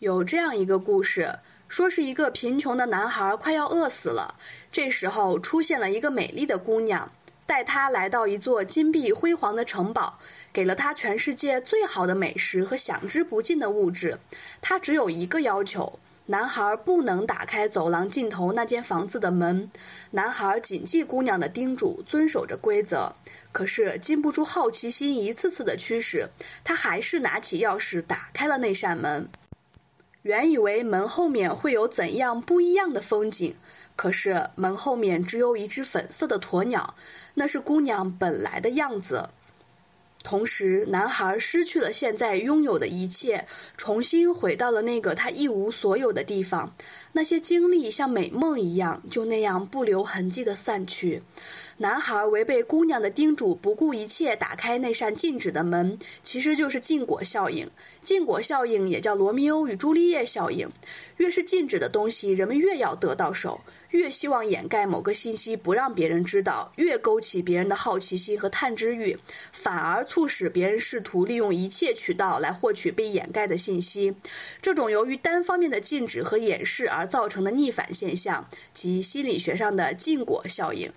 有这样一个故事，说是一个贫穷的男孩快要饿死了，这时候出现了一个美丽的姑娘，带他来到一座金碧辉煌的城堡，给了他全世界最好的美食和享之不尽的物质。他只有一个要求。男孩不能打开走廊尽头那间房子的门。男孩谨记姑娘的叮嘱，遵守着规则。可是禁不住好奇心一次次的驱使，他还是拿起钥匙打开了那扇门。原以为门后面会有怎样不一样的风景，可是门后面只有一只粉色的鸵鸟，那是姑娘本来的样子。同时，男孩失去了现在拥有的一切，重新回到了那个他一无所有的地方。那些经历像美梦一样，就那样不留痕迹地散去。男孩违背姑娘的叮嘱，不顾一切打开那扇禁止的门，其实就是禁果效应。禁果效应也叫罗密欧与朱丽叶效应。越是禁止的东西，人们越要得到手。越希望掩盖某个信息不让别人知道，越勾起别人的好奇心和探知欲，反而促使别人试图利用一切渠道来获取被掩盖的信息。这种由于单方面的禁止和掩饰而造成的逆反现象，即心理学上的禁果效应。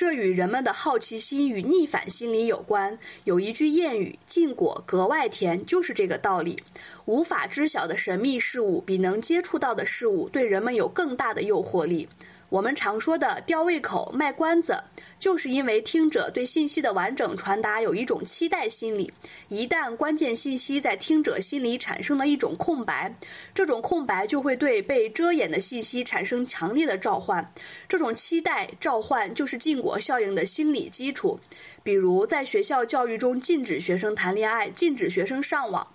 这与人们的好奇心与逆反心理有关。有一句谚语：“禁果格外甜”，就是这个道理。无法知晓的神秘事物，比能接触到的事物对人们有更大的诱惑力。我们常说的吊胃口、卖关子，就是因为听者对信息的完整传达有一种期待心理。一旦关键信息在听者心里产生了一种空白，这种空白就会对被遮掩的信息产生强烈的召唤。这种期待召唤就是禁果效应的心理基础。比如，在学校教育中禁止学生谈恋爱，禁止学生上网。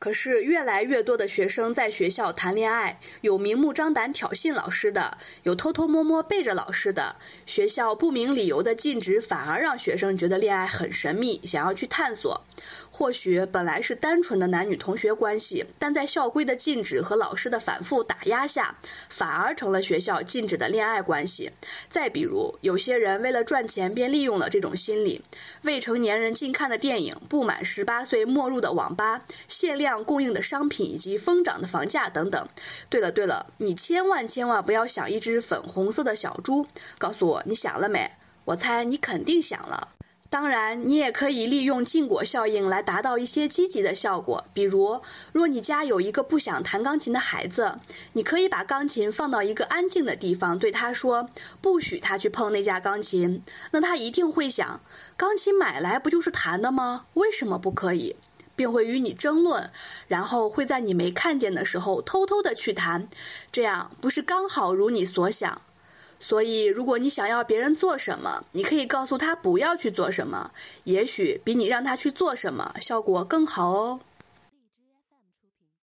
可是，越来越多的学生在学校谈恋爱，有明目张胆挑衅老师的，有偷偷摸摸背着老师的。学校不明理由的禁止，反而让学生觉得恋爱很神秘，想要去探索。或许本来是单纯的男女同学关系，但在校规的禁止和老师的反复打压下，反而成了学校禁止的恋爱关系。再比如，有些人为了赚钱，便利用了这种心理：未成年人禁看的电影、不满十八岁没入的网吧、限量供应的商品以及疯涨的房价等等。对了对了，你千万千万不要想一只粉红色的小猪，告诉我你想了没？我猜你肯定想了。当然，你也可以利用禁果效应来达到一些积极的效果。比如，若你家有一个不想弹钢琴的孩子，你可以把钢琴放到一个安静的地方，对他说：“不许他去碰那架钢琴。”那他一定会想：钢琴买来不就是弹的吗？为什么不可以？并会与你争论，然后会在你没看见的时候偷偷的去谈。这样不是刚好如你所想？所以，如果你想要别人做什么，你可以告诉他不要去做什么，也许比你让他去做什么效果更好哦。